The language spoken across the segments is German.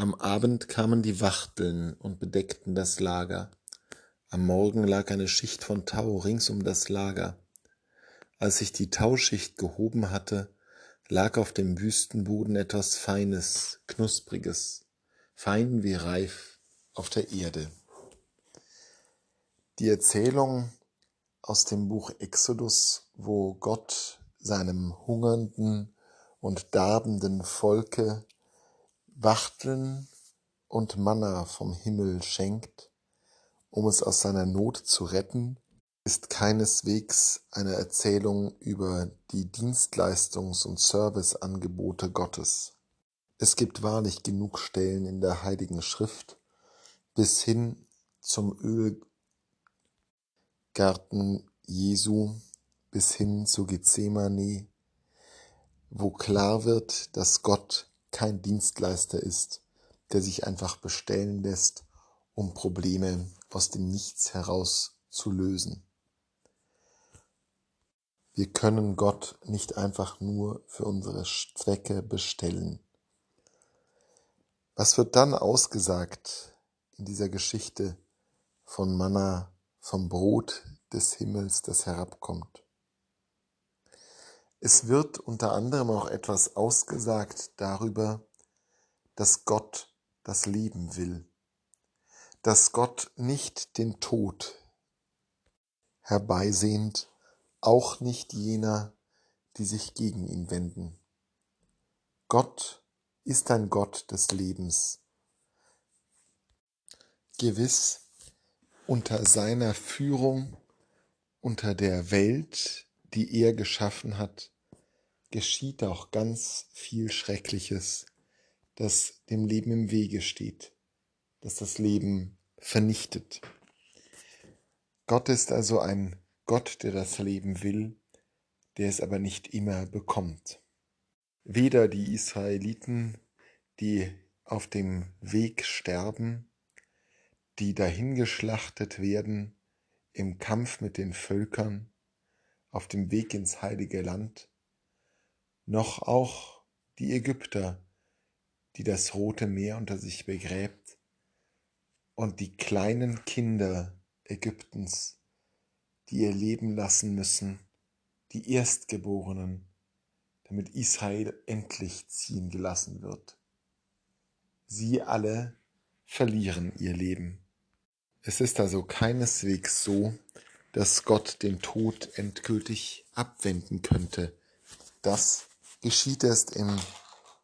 Am Abend kamen die Wachteln und bedeckten das Lager. Am Morgen lag eine Schicht von Tau rings um das Lager. Als sich die Tauschicht gehoben hatte, lag auf dem Wüstenboden etwas Feines, Knuspriges, fein wie reif auf der Erde. Die Erzählung aus dem Buch Exodus, wo Gott seinem hungernden und darbenden Volke Wachteln und Manna vom Himmel schenkt, um es aus seiner Not zu retten, ist keineswegs eine Erzählung über die Dienstleistungs- und Serviceangebote Gottes. Es gibt wahrlich genug Stellen in der Heiligen Schrift bis hin zum Ölgarten Jesu bis hin zu Gethsemane, wo klar wird, dass Gott kein Dienstleister ist, der sich einfach bestellen lässt, um Probleme aus dem Nichts heraus zu lösen. Wir können Gott nicht einfach nur für unsere Zwecke bestellen. Was wird dann ausgesagt in dieser Geschichte von Manna, vom Brot des Himmels, das herabkommt? Es wird unter anderem auch etwas ausgesagt darüber, dass Gott das Leben will, dass Gott nicht den Tod herbeisehnt, auch nicht jener, die sich gegen ihn wenden. Gott ist ein Gott des Lebens. Gewiss unter seiner Führung, unter der Welt, die er geschaffen hat, geschieht auch ganz viel Schreckliches, das dem Leben im Wege steht, das das Leben vernichtet. Gott ist also ein Gott, der das Leben will, der es aber nicht immer bekommt. Weder die Israeliten, die auf dem Weg sterben, die dahingeschlachtet werden im Kampf mit den Völkern, auf dem Weg ins heilige Land, noch auch die Ägypter, die das Rote Meer unter sich begräbt, und die kleinen Kinder Ägyptens, die ihr Leben lassen müssen, die Erstgeborenen, damit Israel endlich ziehen gelassen wird. Sie alle verlieren ihr Leben. Es ist also keineswegs so, dass Gott den Tod endgültig abwenden könnte. Das geschieht erst im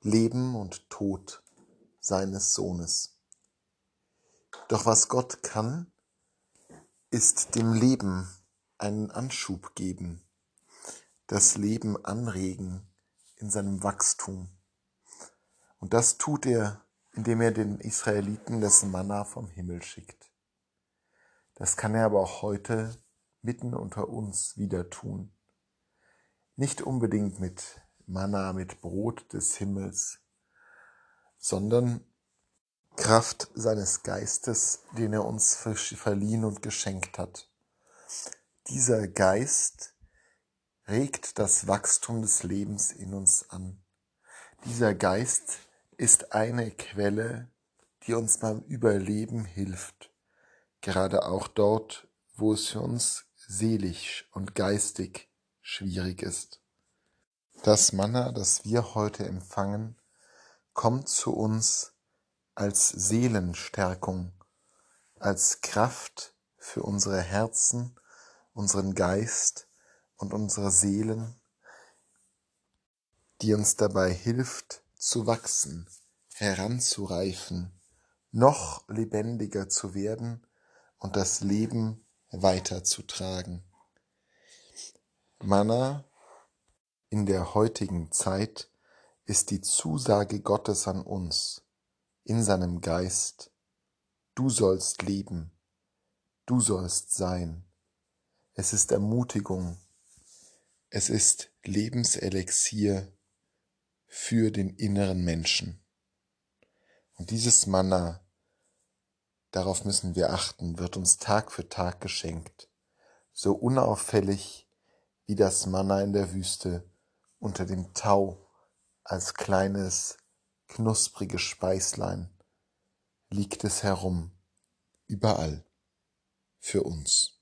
Leben und Tod seines Sohnes. Doch was Gott kann, ist dem Leben einen Anschub geben, das Leben anregen in seinem Wachstum. Und das tut er, indem er den Israeliten das Manna vom Himmel schickt. Das kann er aber auch heute mitten unter uns wieder tun. Nicht unbedingt mit Manna, mit Brot des Himmels, sondern Kraft seines Geistes, den er uns verliehen und geschenkt hat. Dieser Geist regt das Wachstum des Lebens in uns an. Dieser Geist ist eine Quelle, die uns beim Überleben hilft, gerade auch dort, wo es für uns seelisch und geistig schwierig ist. Das Manna, das wir heute empfangen, kommt zu uns als Seelenstärkung, als Kraft für unsere Herzen, unseren Geist und unsere Seelen, die uns dabei hilft zu wachsen, heranzureifen, noch lebendiger zu werden und das Leben weiterzutragen. Manna in der heutigen Zeit ist die Zusage Gottes an uns in seinem Geist, du sollst leben, du sollst sein. Es ist Ermutigung, es ist Lebenselixier für den inneren Menschen. Und dieses Manna darauf müssen wir achten, wird uns Tag für Tag geschenkt, so unauffällig wie das Manna in der Wüste unter dem Tau als kleines, knuspriges Speislein liegt es herum, überall für uns.